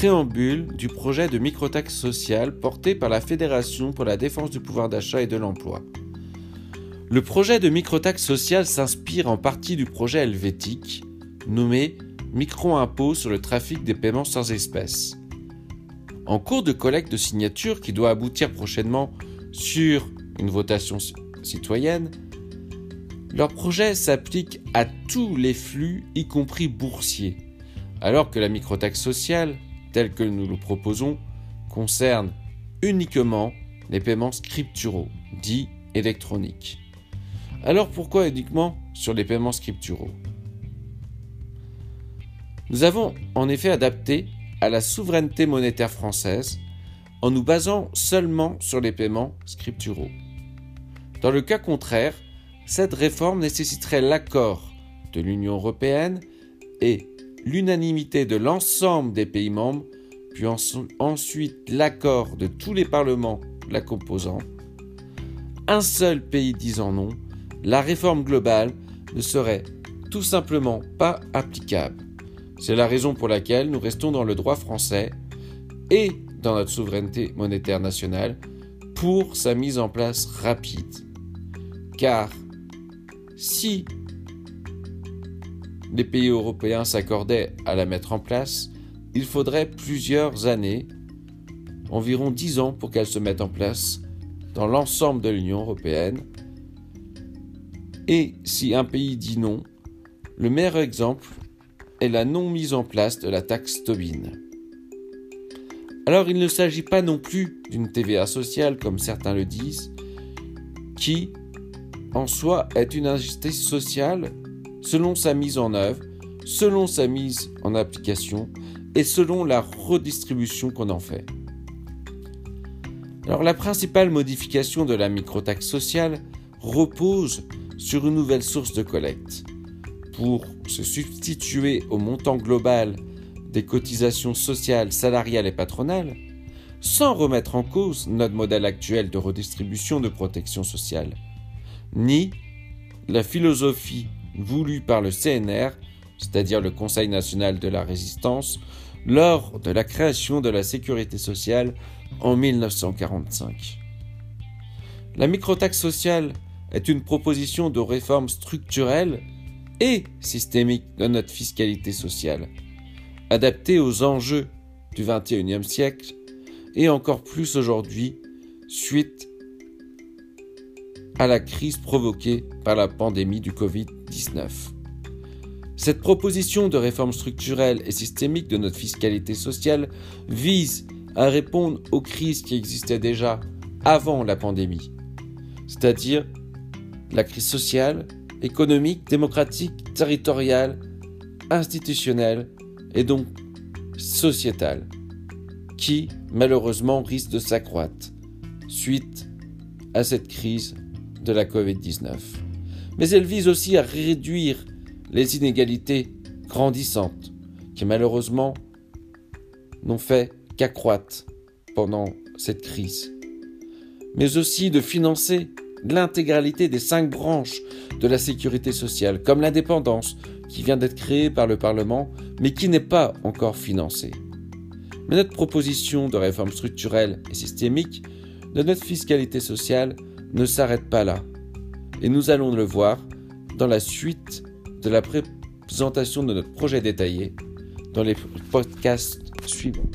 préambule du projet de microtaxe sociale porté par la Fédération pour la défense du pouvoir d'achat et de l'emploi. Le projet de microtaxe sociale s'inspire en partie du projet helvétique nommé Micro-impôt sur le trafic des paiements sans espèces. En cours de collecte de signatures qui doit aboutir prochainement sur une votation citoyenne, leur projet s'applique à tous les flux, y compris boursiers, alors que la microtaxe sociale, telle que nous le proposons, concerne uniquement les paiements scripturaux, dits électroniques. Alors pourquoi uniquement sur les paiements scripturaux? Nous avons en effet adapté à la souveraineté monétaire française en nous basant seulement sur les paiements scripturaux. Dans le cas contraire, cette réforme nécessiterait l'accord de l'Union européenne et l'unanimité de l'ensemble des pays membres, puis ensuite l'accord de tous les parlements la composant. Un seul pays disant non, la réforme globale ne serait tout simplement pas applicable. C'est la raison pour laquelle nous restons dans le droit français et dans notre souveraineté monétaire nationale pour sa mise en place rapide. Car si les pays européens s'accordaient à la mettre en place, il faudrait plusieurs années, environ dix ans pour qu'elle se mette en place dans l'ensemble de l'Union européenne. Et si un pays dit non, le meilleur exemple est la non mise en place de la taxe Tobin. Alors il ne s'agit pas non plus d'une TVA sociale comme certains le disent, qui en soi est une injustice sociale selon sa mise en œuvre, selon sa mise en application et selon la redistribution qu'on en fait. Alors la principale modification de la microtaxe sociale repose sur une nouvelle source de collecte. Pour se substituer au montant global des cotisations sociales, salariales et patronales, sans remettre en cause notre modèle actuel de redistribution de protection sociale, ni la philosophie voulue par le CNR, c'est-à-dire le Conseil national de la résistance, lors de la création de la sécurité sociale en 1945. La microtaxe sociale est une proposition de réforme structurelle et systémique de notre fiscalité sociale adapté aux enjeux du XXIe siècle et encore plus aujourd'hui suite à la crise provoquée par la pandémie du Covid-19. Cette proposition de réforme structurelle et systémique de notre fiscalité sociale vise à répondre aux crises qui existaient déjà avant la pandémie, c'est-à-dire la crise sociale, économique, démocratique, territoriale, institutionnelle et donc sociétale, qui malheureusement risque de s'accroître suite à cette crise de la Covid-19. Mais elle vise aussi à réduire les inégalités grandissantes qui malheureusement n'ont fait qu'accroître pendant cette crise, mais aussi de financer l'intégralité des cinq branches de la sécurité sociale, comme l'indépendance, qui vient d'être créée par le Parlement, mais qui n'est pas encore financée. Mais notre proposition de réforme structurelle et systémique de notre fiscalité sociale ne s'arrête pas là. Et nous allons le voir dans la suite de la présentation de notre projet détaillé dans les podcasts suivants.